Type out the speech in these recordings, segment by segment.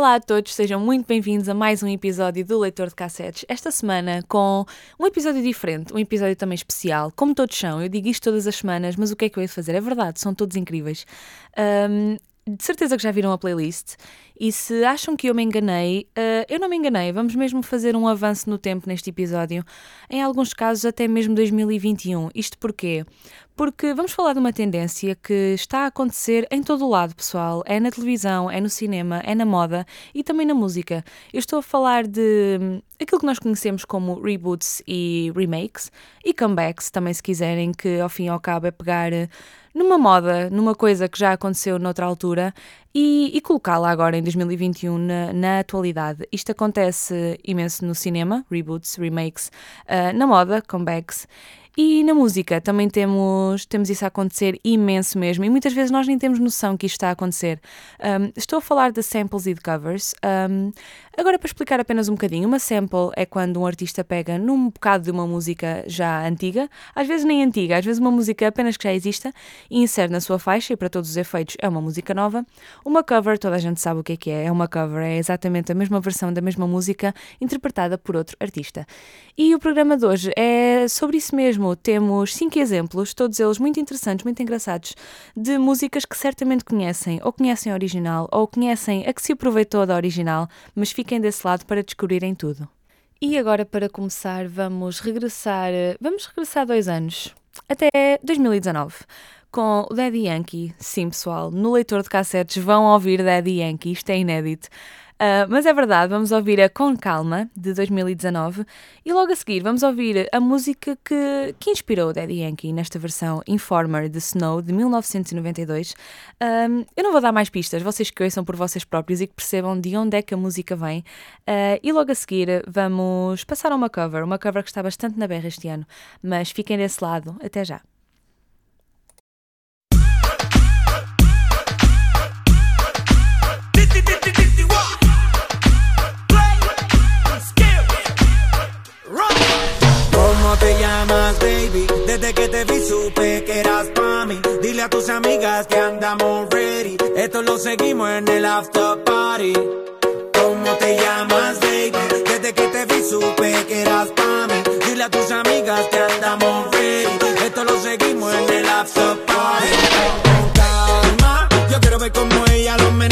Olá a todos, sejam muito bem-vindos a mais um episódio do Leitor de Cassetes. Esta semana com um episódio diferente, um episódio também especial. Como todos são, eu digo isto todas as semanas, mas o que é que eu ia fazer? É verdade, são todos incríveis. Ahm, de certeza que já viram a playlist e se acham que eu me enganei, ah, eu não me enganei. Vamos mesmo fazer um avanço no tempo neste episódio, em alguns casos até mesmo 2021. Isto porquê? Porque vamos falar de uma tendência que está a acontecer em todo o lado, pessoal. É na televisão, é no cinema, é na moda e também na música. Eu estou a falar de hum, aquilo que nós conhecemos como reboots e remakes e comebacks, também se quiserem, que ao fim e ao cabo é pegar eh, numa moda, numa coisa que já aconteceu noutra altura e, e colocá-la agora em 2021 na, na atualidade. Isto acontece imenso no cinema, reboots, remakes, ah, na moda, comebacks. E na música também temos, temos isso a acontecer imenso mesmo, e muitas vezes nós nem temos noção que isto está a acontecer. Um, estou a falar de samples e de covers. Um, agora, para explicar apenas um bocadinho, uma sample é quando um artista pega num bocado de uma música já antiga, às vezes nem antiga, às vezes uma música apenas que já exista, e insere na sua faixa, e para todos os efeitos é uma música nova. Uma cover, toda a gente sabe o que é que é, é uma cover, é exatamente a mesma versão da mesma música interpretada por outro artista. E o programa de hoje é sobre isso mesmo. Temos cinco exemplos, todos eles muito interessantes, muito engraçados, de músicas que certamente conhecem, ou conhecem a original, ou conhecem a que se aproveitou da original, mas fiquem desse lado para descobrirem tudo. E agora, para começar, vamos regressar, vamos regressar dois anos, até 2019, com o Daddy Yankee. Sim, pessoal, no leitor de cassetes vão ouvir Daddy Yankee, isto é inédito. Ah, mas é verdade, vamos ouvir a Com Calma, de 2019, e logo a seguir vamos ouvir a música que, que inspirou o Daddy Yankee nesta versão Informer de Snow, de 1992. Ahm, eu não vou dar mais pistas, vocês que ouçam por vocês próprios e que percebam de onde é que a música vem. Ah, e logo a seguir vamos passar a uma cover, uma cover que está bastante na berra este ano, mas fiquem desse lado, até já. Que andamos ready. Esto lo seguimos en el after party. ¿Cómo te llamas, baby? Desde que te vi supe que eras pa' mí. Dile a tus amigas que andamos ready. Esto lo seguimos en el after party. Calma, yo quiero ver cómo ella lo menea.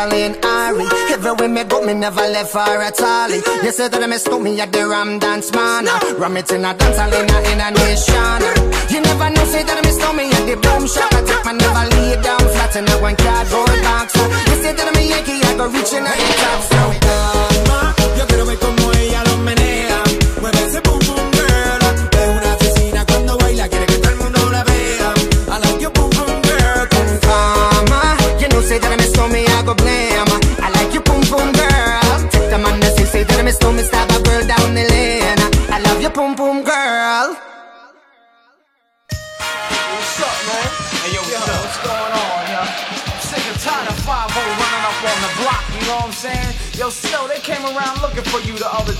Jacqueline Ari. Everywhere me go, me never left her at all. You say that I miss me at the Ram Dance Man. Ram it in a dance hall in a, a nation. You never know, say that I miss me at the boom shop. I take my never lay down flat in a one cardboard box. You say that I'm a Yankee, I go reaching out the top. So,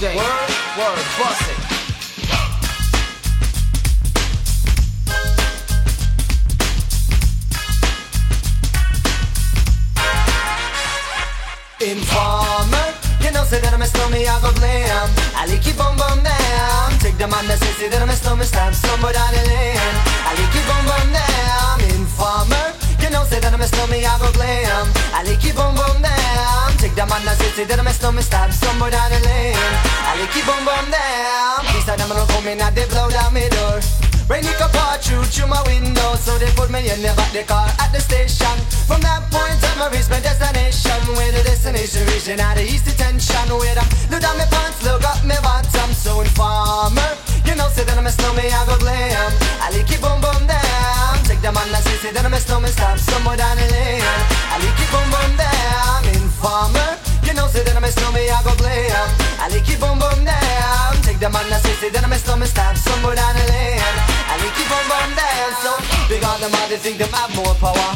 you the other. Word? Word, bust it. Informer, you know, say that I'm a stormy, I go blame. I like you, boom boom down. Take the man that say, say that I'm a stormy, stab somewhere down the lane. I like you, boom boom down. Informer, know, say that I'm a stormy, I go blame. I like you, boom boom down. Take the man that say, say that I'm a stormy, stab somewhere down the lane. I like you, boom boom down. Please, I'm gonna come in and they blow down my door. Rain it can pour through through my window So they put me in the back the car at the station From that point on I reached my destination Where the destination region out of east detention Where I look down my pants, look up my bottom So informer You know say that I'm a snowman, I go glam I like it boom boom down Take the man that say, say that I'm a snowman Stop somewhere down the lane I like it boom boom down Informer you know, say that I'm a snowman, I go glam. I like it boom boom down. Take the man that say, say that I'm a snowman, stab somewhere down the lane. I like it boom boom down. So big on them, all they think them have more power.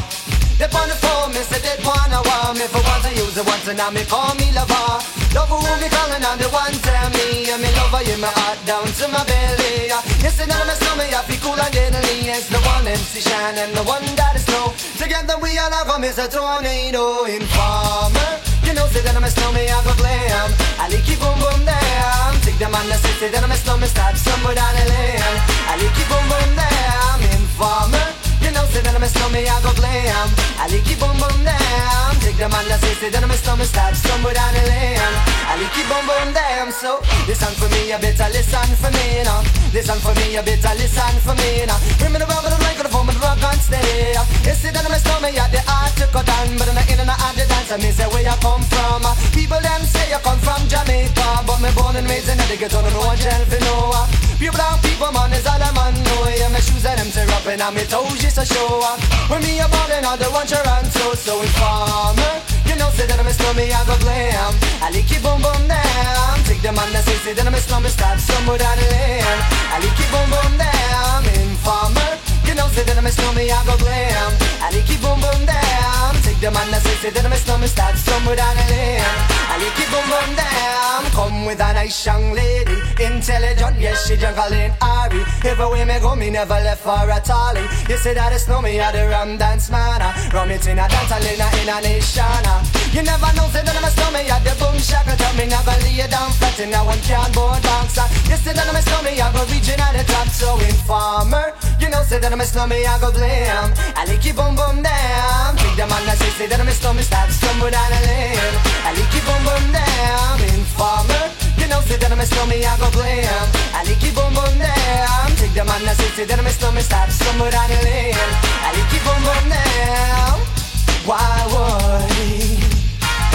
They on the phone, me say they wanna want me for once I use it once and now me call me lover. Love who me calling on the one tell me and me lover in my heart down to my belly. Yes, and I'm a snowman, I feel cool and deadly. It's the one MC Shine and the one that is snow. Together we all come is a tornado informer. You know, say that I'm a snowman, I go glam. I like it boom boom down. Take the man that say, say that I'm a snowman, start somewhere down the lane. I like it boom boom down. Informer. You know, say that I'm a snowman, I go glam. I like it boom boom down. Take the man that say, say that I'm a snowman, start somewhere down the lane. Boom boom down. So listen for me, you better listen for me now. Listen for me, you better listen for me now. Bring me the rubber, the microphone, but rock on steady. You see that a snowman, yeah, the art to cut down, but in the in and out the dance, I mean, say where you come from. Ah. People them say you come from Jamaica, but me born and raised in the ghetto, don't know what jail for no. Ah. Pure brown people, man, is all I'm on. know. Yeah, my shoes and them tear up and I'm toes just to show. Ah. When me a ballin', all the run so so informer. You know, say that I'm a snowman, I go glam. I like it boom boom down. Take the man that say, say that I'm a snowman, start somewhere down the lane. I like it boom boom down. Informer. Know, say that I'm a snowman, I go glam. I it boom boom down. Take the man that say, say that I'm a snowman, start somewhere down the lane. I like it boom boom down. Come with a nice young lady, intelligent, yes she Jacqueline Ari. Everywhere me go, me never left for a tally. You say that it's no me, I the rum dance man. Rum it in a dance, hall in a in a nation. Uh. You never know, say that I'm a snowman, I the boom shaka. Tell me never lay it down flat in a one cardboard box. Ah. You say that I'm a snowman, I go reaching at the top, so informer. You know, say that I'm a snowman, I go blam. I like it boom boom down. Take the man that say, say that I'm a snowman, start stumble down the lane. I like it boom boom down. Informer. You know, say that I'm a snowman, I go blam. I like it boom boom down. Take the man that say, say that I'm a snowman, start stumble down the lane. I like it boom boom down. Why would?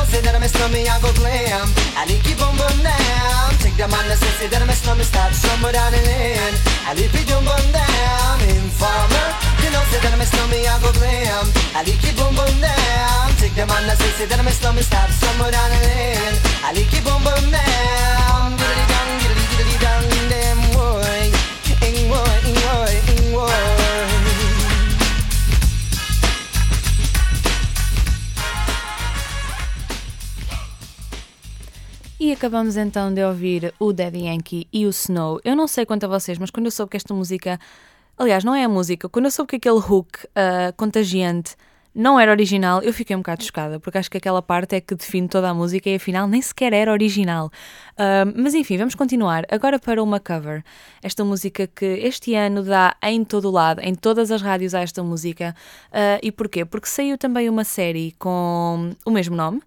know, say that I'm a snowman, I go glam. I like it boom boom down. Take the man that say, that I'm a snowman, start somewhere down the lane. I like it boom boom down. Informer, you know, say that I'm a snowman, I go glam. I like it boom boom down. Take the man that say, that I'm a snowman, start somewhere down the lane. I like it boom boom down. Diddly dong, diddly diddly dong, E acabamos então de ouvir o Daddy Yankee e o Snow. Eu não sei quanto a vocês, mas quando eu soube que esta música. Aliás, não é a música, quando eu soube que aquele hook ah, contagiante não era original, eu fiquei um bocado chocada, porque acho que aquela parte é que define toda a música e afinal nem sequer era original. Ah, mas enfim, vamos continuar. Agora para uma cover. Esta música que este ano dá em todo o lado, em todas as rádios há esta música. Ah, e porquê? Porque saiu também uma série com o mesmo nome.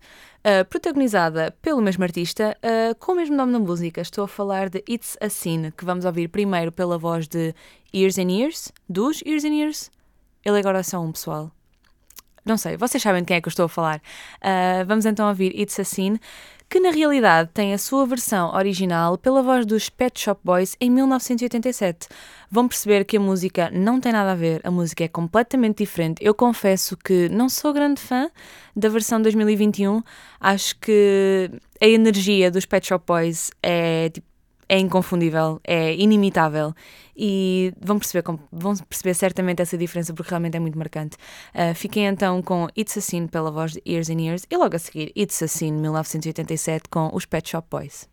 Uh, protagonizada pelo mesmo artista, uh, com o mesmo nome na música. Estou a falar de It's a Sin, que vamos ouvir primeiro pela voz de Years and Years, dos Years and Years. Ele agora é só um pessoal. Não sei, vocês sabem de quem é que eu estou a falar. Uh, vamos então ouvir It's a Sin, que na realidade tem a sua versão original pela voz dos Pet Shop Boys em 1987. Vão perceber que a música não tem nada a ver, a música é completamente diferente. Eu confesso que não sou grande fã da versão 2021, acho que a energia dos Pet Shop Boys é tipo é inconfundível, é inimitável e vão perceber, vão perceber certamente essa diferença porque realmente é muito marcante. Uh, fiquem então com It's a Sin pela voz de Years and Years e logo a seguir It's a Sin 1987 com os Pet Shop Boys.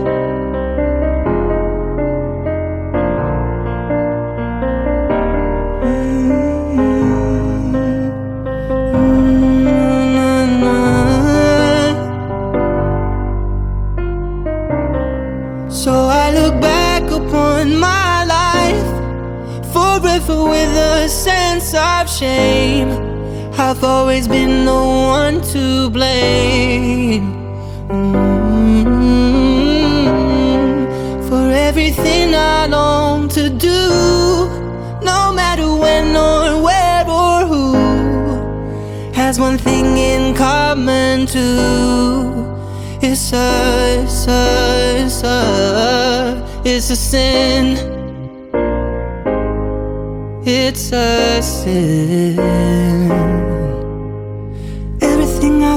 Always been the one to blame. Mm, For everything I long to do, no matter when or where or who, has one thing in common too. It's a, it's a, it's a, it's a sin. It's a sin.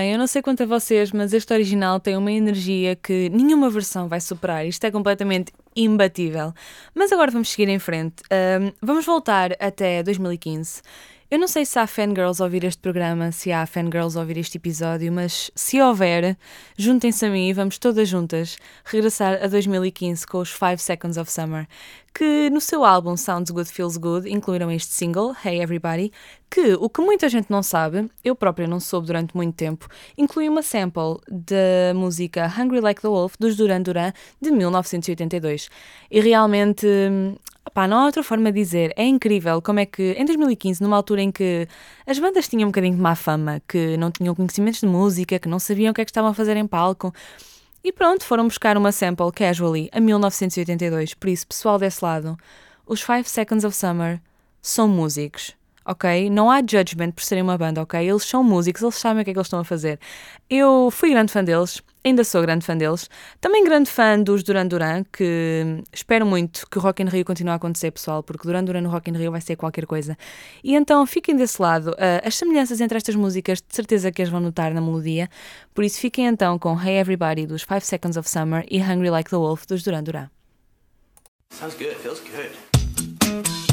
Bem, eu não sei quanto a vocês, mas este original tem uma energia que nenhuma versão vai superar. Isto é completamente imbatível. Mas agora vamos seguir em frente. Ahm, vamos voltar até 2015. Eu não sei se há fangirls a ouvir este programa, se há fangirls a ouvir este episódio, mas se houver, juntem-se a mim e vamos todas juntas regressar a 2015 com os 5 Seconds of Summer, que no seu álbum Sounds Good Feels Good incluíram este single, Hey Everybody, que o que muita gente não sabe, eu própria não soube durante muito tempo, inclui uma sample da música Hungry Like the Wolf dos Duran Duran de 1982. E realmente, hum, pá, não há outra forma de dizer, é incrível como é que em 2015, numa altura em que as bandas tinham um bocadinho de má fama, que não tinham conhecimentos de música, que não sabiam o que é que estavam a fazer em palco, e pronto, foram buscar uma sample casually a 1982. Por isso, pessoal desse lado, os 5 Seconds of Summer são músicos, ok? Não há judgment por serem uma banda, ok? Eles são músicos, eles sabem o que é que eles estão a fazer. Eu fui grande fã deles, ainda sou grande fã deles. Também grande fã dos Duran Duran, que espero muito que o Rock in Rio continue a acontecer, pessoal, porque Duran Duran no Rock in Rio vai ser qualquer coisa. E então fiquem desse lado. Ah, as semelhanças entre estas músicas, de certeza que as vão notar na melodia. Por isso fiquem então com Hey Everybody dos 5 Seconds of Summer e Hungry Like the Wolf dos Duran Duran. Sounds good. Feels good.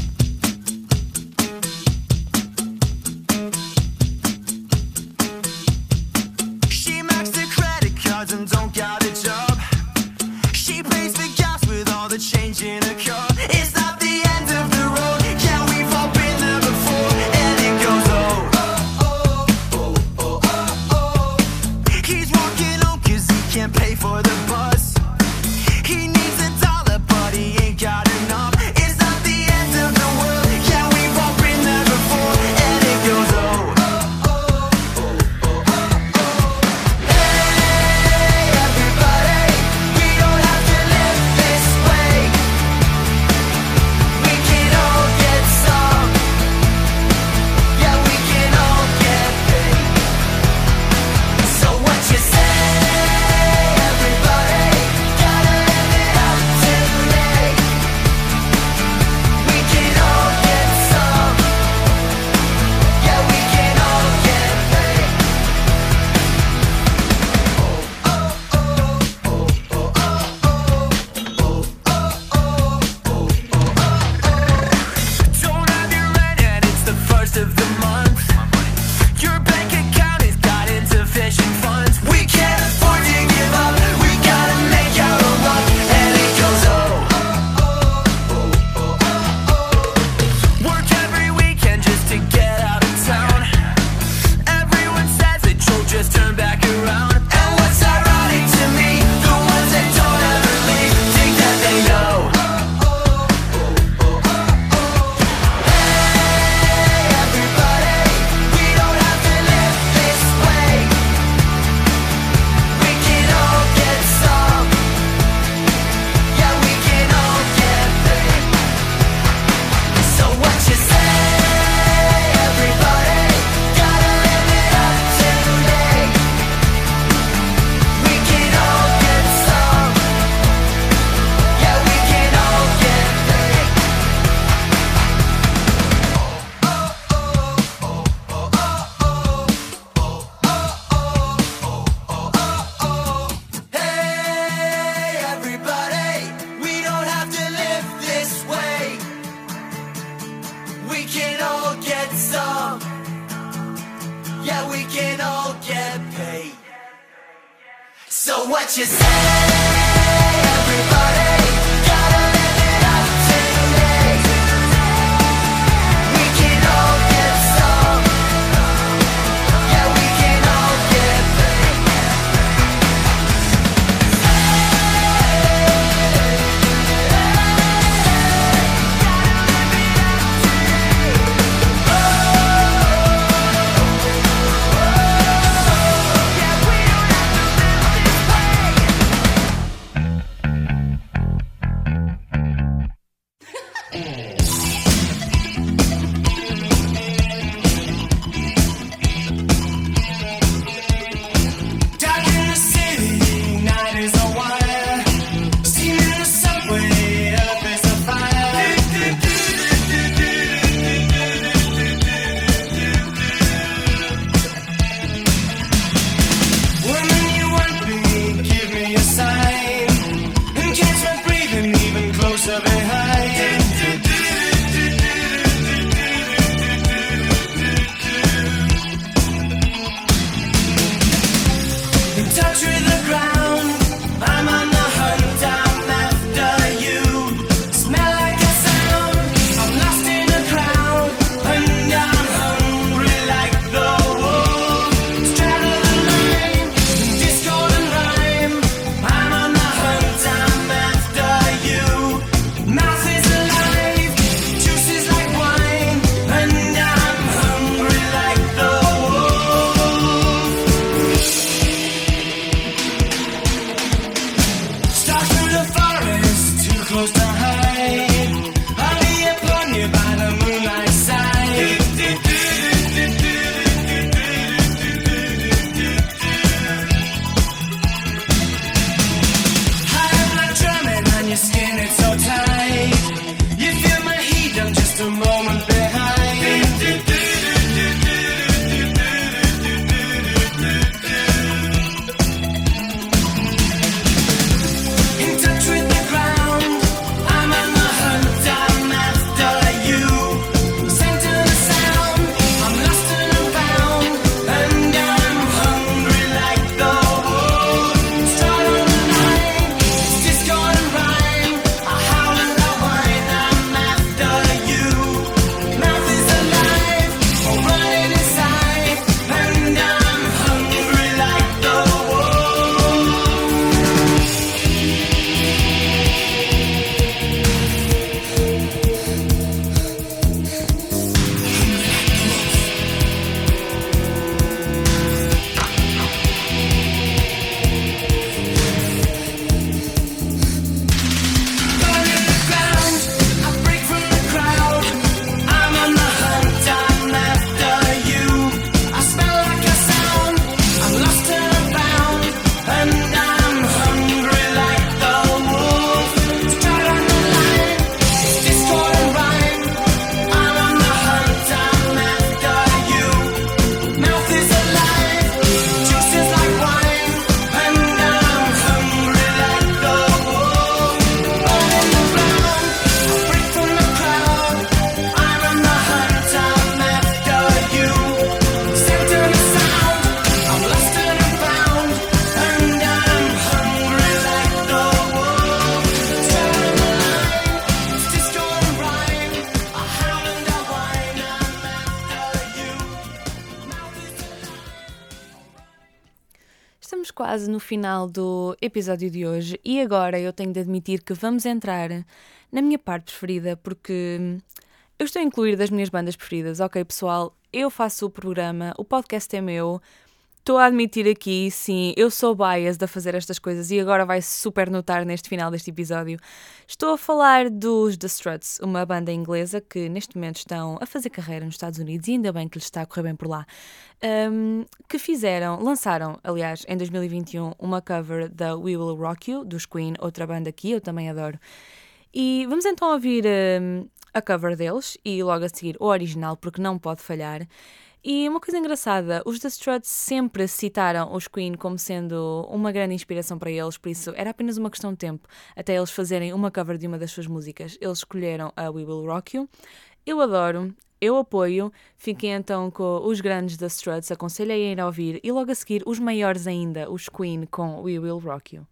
cousins don't get it. Final do episódio de hoje e agora eu tenho de admitir que vamos entrar na minha parte preferida porque eu estou a incluir das minhas bandas preferidas. Ok, pessoal, eu faço o programa, o podcast é meu. Estou a admitir aqui, sim, eu sou biased a fazer estas coisas e agora vai super notar neste final deste episódio. Estou a falar dos The Struts, uma banda inglesa que neste momento estão a fazer carreira nos Estados Unidos e ainda bem que lhes está a correr bem por lá. Um, que fizeram, lançaram, aliás, em 2021, uma cover da We Will Rock You, dos Queen, outra banda que eu também adoro. E vamos então ouvir um, a cover deles e logo a seguir o original, porque não pode falhar. E uma coisa engraçada, os The Struts sempre citaram os Queen como sendo uma grande inspiração para eles, por isso era apenas uma questão de tempo até eles fazerem uma cover de uma das suas músicas. Eles escolheram a We Will Rock You. Eu adoro, eu apoio. Fiquem então com os grandes The Struts, aconselhei a ir a ouvir e logo a seguir os maiores ainda, os Queen com We Will Rock You.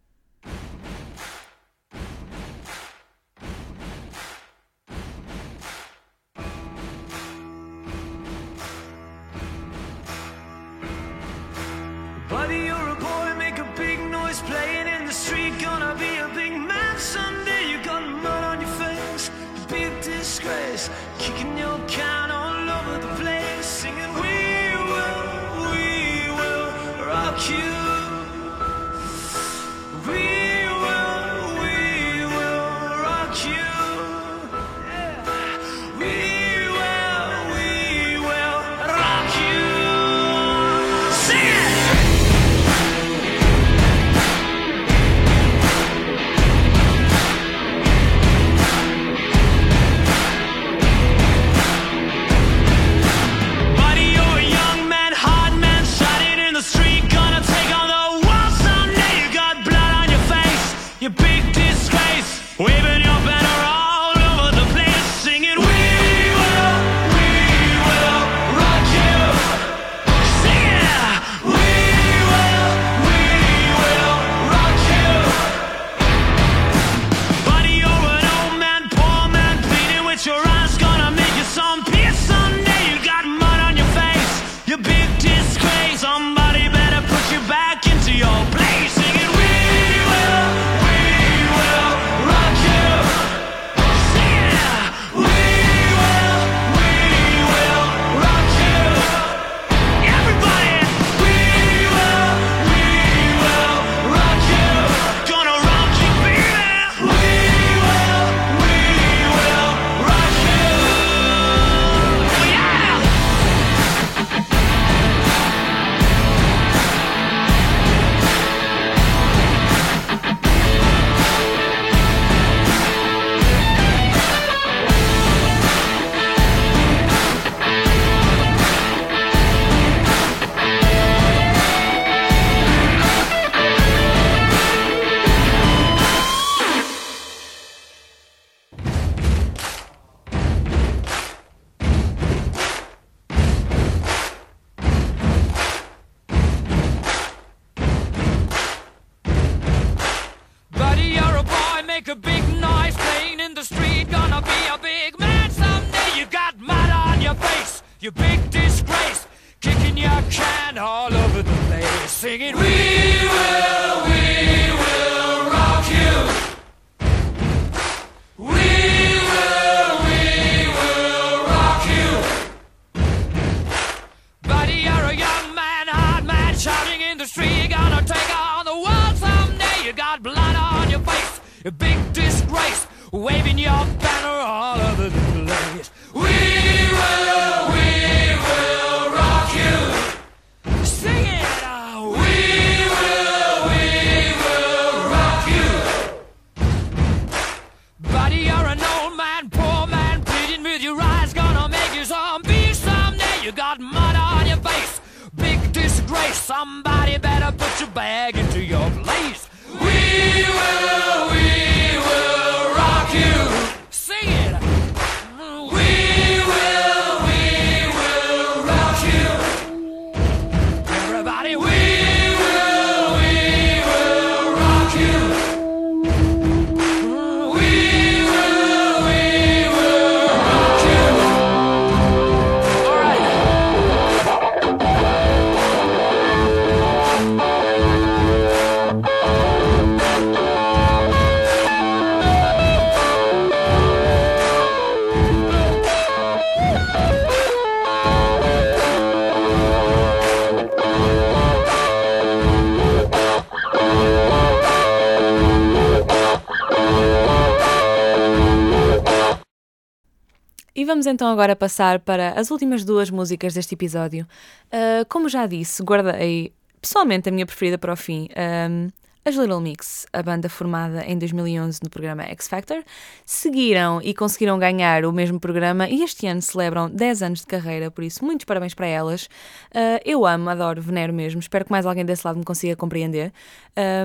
Vamos então agora passar para as últimas duas músicas deste episódio. Uh, como já disse, guardei pessoalmente a minha preferida para o fim. Um, as Little Mix, a banda formada em 2011 no programa X Factor, seguiram e conseguiram ganhar o mesmo programa e este ano celebram 10 anos de carreira, por isso, muitos parabéns para elas. Uh, eu amo, adoro, venero mesmo, espero que mais alguém desse lado me consiga compreender.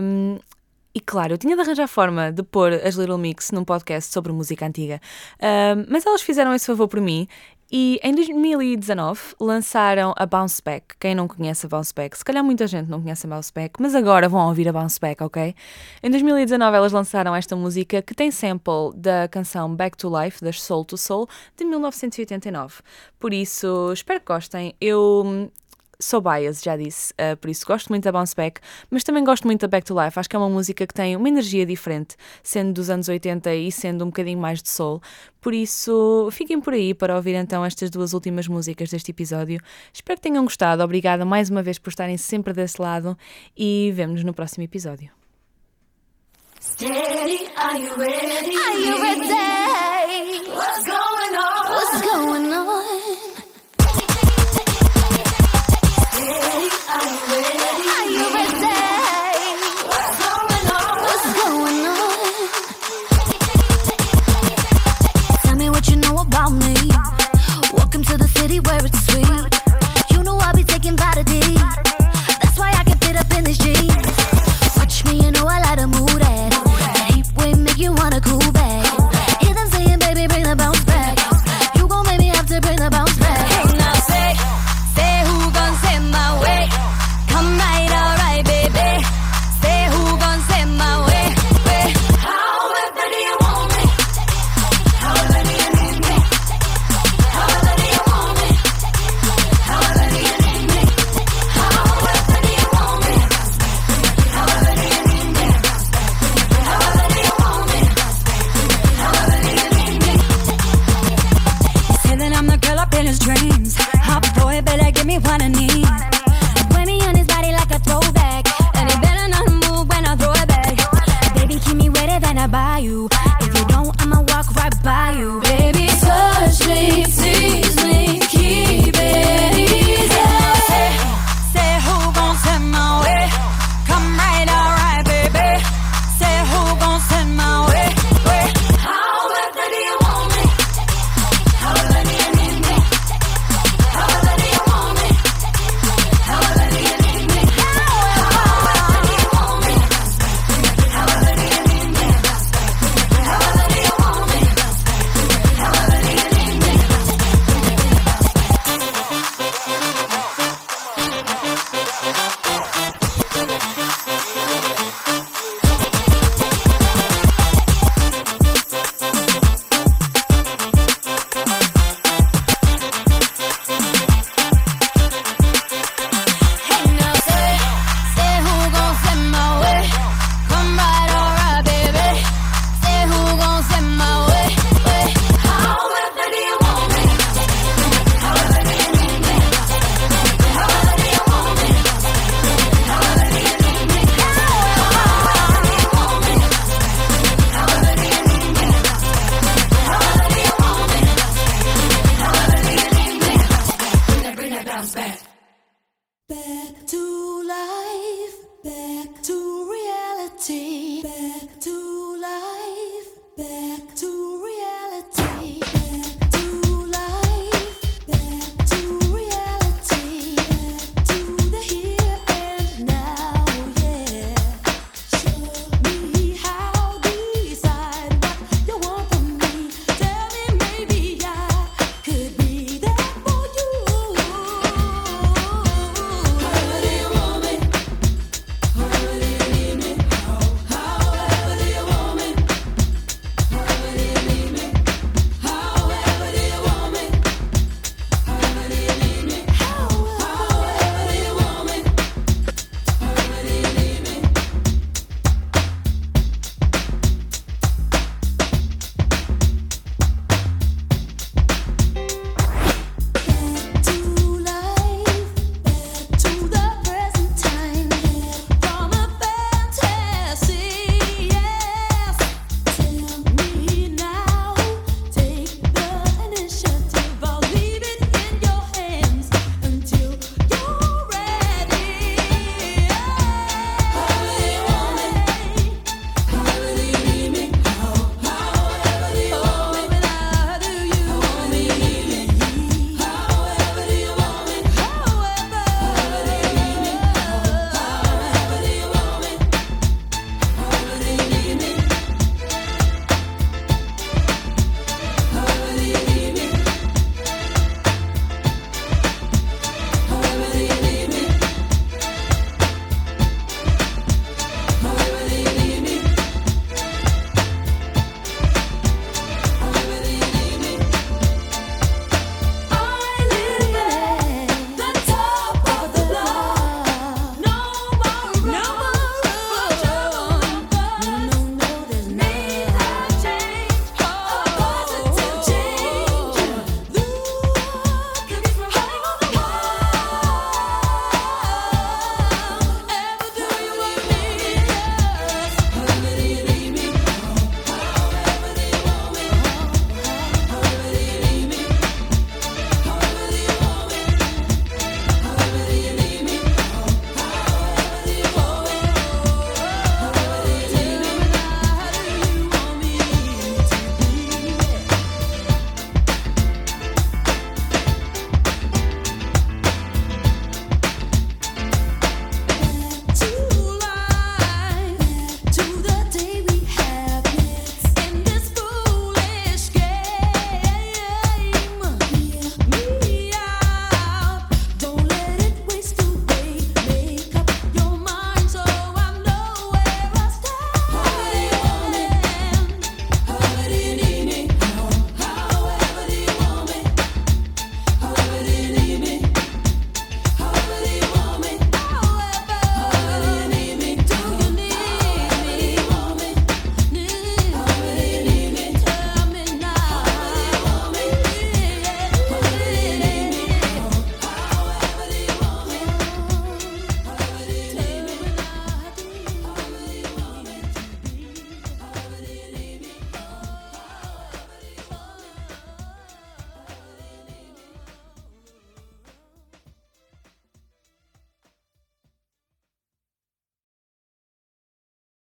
Um, e claro, eu tinha de arranjar forma de pôr as Little Mix num podcast sobre música antiga, uh, mas elas fizeram esse favor por mim e em 2019 lançaram a Bounce Back. Quem não conhece a Bounce Back? Se calhar muita gente não conhece a Bounce Back, mas agora vão ouvir a Bounce Back, ok? Em 2019 elas lançaram esta música que tem sample da canção Back to Life, das Soul to Soul, de 1989. Por isso, espero que gostem. Eu sou bias, já disse, uh, por isso gosto muito da Bounce Back, mas também gosto muito da Back to Life. Acho que é uma música que tem uma energia diferente, sendo dos anos 80 e sendo um bocadinho mais de soul. Por isso, fiquem por aí para ouvir então estas duas últimas músicas deste episódio. Espero que tenham gostado. Obrigada mais uma vez por estarem sempre desse lado e vemo-nos no próximo episódio. Steady, are you ready? Are you ready? What's going on? What's going on?